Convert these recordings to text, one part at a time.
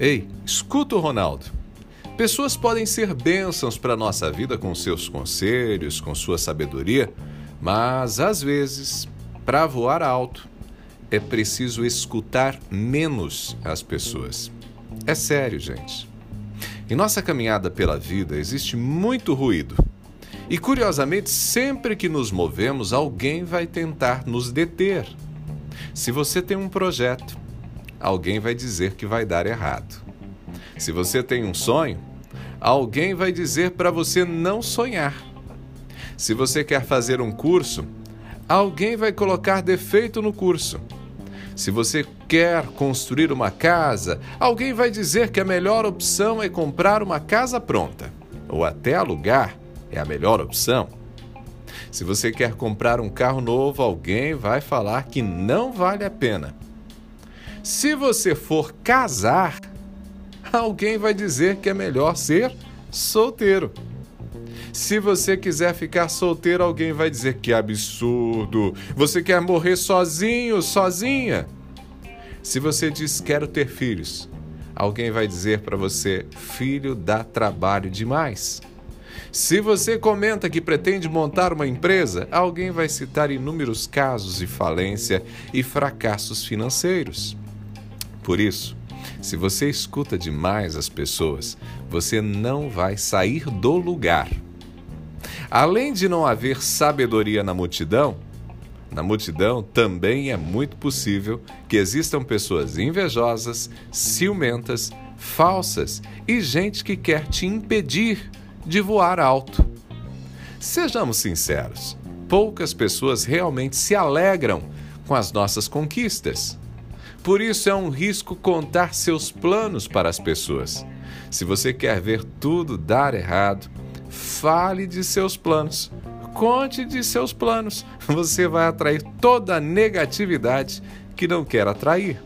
Ei, escuta o Ronaldo. Pessoas podem ser bênçãos para a nossa vida com seus conselhos, com sua sabedoria, mas às vezes, para voar alto, é preciso escutar menos as pessoas. É sério, gente. Em nossa caminhada pela vida existe muito ruído. E curiosamente, sempre que nos movemos, alguém vai tentar nos deter. Se você tem um projeto, alguém vai dizer que vai dar errado. Se você tem um sonho, alguém vai dizer para você não sonhar. Se você quer fazer um curso, alguém vai colocar defeito no curso. Se você quer construir uma casa, alguém vai dizer que a melhor opção é comprar uma casa pronta, ou até alugar é a melhor opção. Se você quer comprar um carro novo, alguém vai falar que não vale a pena. Se você for casar, alguém vai dizer que é melhor ser solteiro. Se você quiser ficar solteiro, alguém vai dizer que absurdo. Você quer morrer sozinho, sozinha? Se você diz quero ter filhos, alguém vai dizer para você filho dá trabalho demais. Se você comenta que pretende montar uma empresa, alguém vai citar inúmeros casos de falência e fracassos financeiros. Por isso, se você escuta demais as pessoas, você não vai sair do lugar. Além de não haver sabedoria na multidão, na multidão também é muito possível que existam pessoas invejosas, ciumentas, falsas e gente que quer te impedir de voar alto. Sejamos sinceros, poucas pessoas realmente se alegram com as nossas conquistas. Por isso é um risco contar seus planos para as pessoas. Se você quer ver tudo dar errado, fale de seus planos. Conte de seus planos. Você vai atrair toda a negatividade que não quer atrair.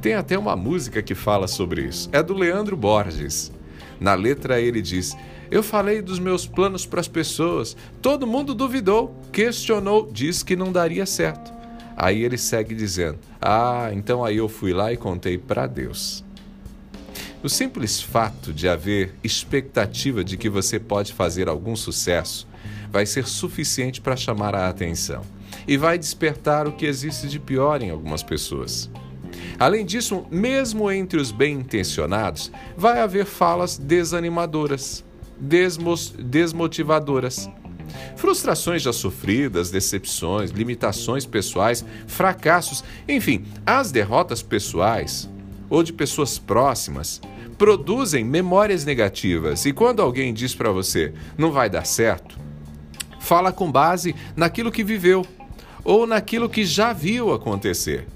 Tem até uma música que fala sobre isso. É do Leandro Borges. Na letra ele diz: Eu falei dos meus planos para as pessoas. Todo mundo duvidou, questionou, disse que não daria certo. Aí ele segue dizendo: Ah, então aí eu fui lá e contei para Deus. O simples fato de haver expectativa de que você pode fazer algum sucesso vai ser suficiente para chamar a atenção e vai despertar o que existe de pior em algumas pessoas. Além disso, mesmo entre os bem-intencionados, vai haver falas desanimadoras, desmotivadoras Frustrações já sofridas, decepções, limitações pessoais, fracassos, enfim, as derrotas pessoais ou de pessoas próximas produzem memórias negativas. E quando alguém diz para você não vai dar certo, fala com base naquilo que viveu ou naquilo que já viu acontecer.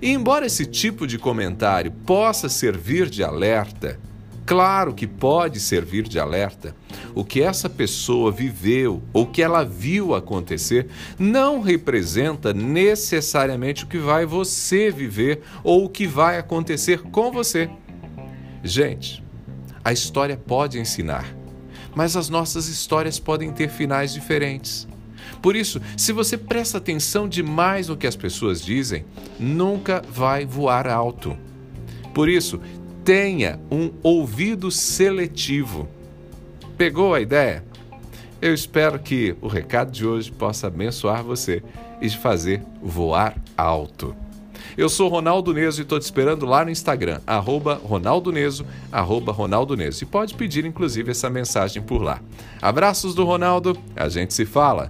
E embora esse tipo de comentário possa servir de alerta, Claro que pode servir de alerta. O que essa pessoa viveu ou que ela viu acontecer não representa necessariamente o que vai você viver ou o que vai acontecer com você. Gente, a história pode ensinar, mas as nossas histórias podem ter finais diferentes. Por isso, se você presta atenção demais no que as pessoas dizem, nunca vai voar alto. Por isso, tenha um ouvido seletivo. Pegou a ideia? Eu espero que o recado de hoje possa abençoar você e te fazer voar alto. Eu sou Ronaldo Neso e estou te esperando lá no Instagram, arroba Ronaldo Neso, arroba Ronaldo Neso. E pode pedir, inclusive, essa mensagem por lá. Abraços do Ronaldo, a gente se fala.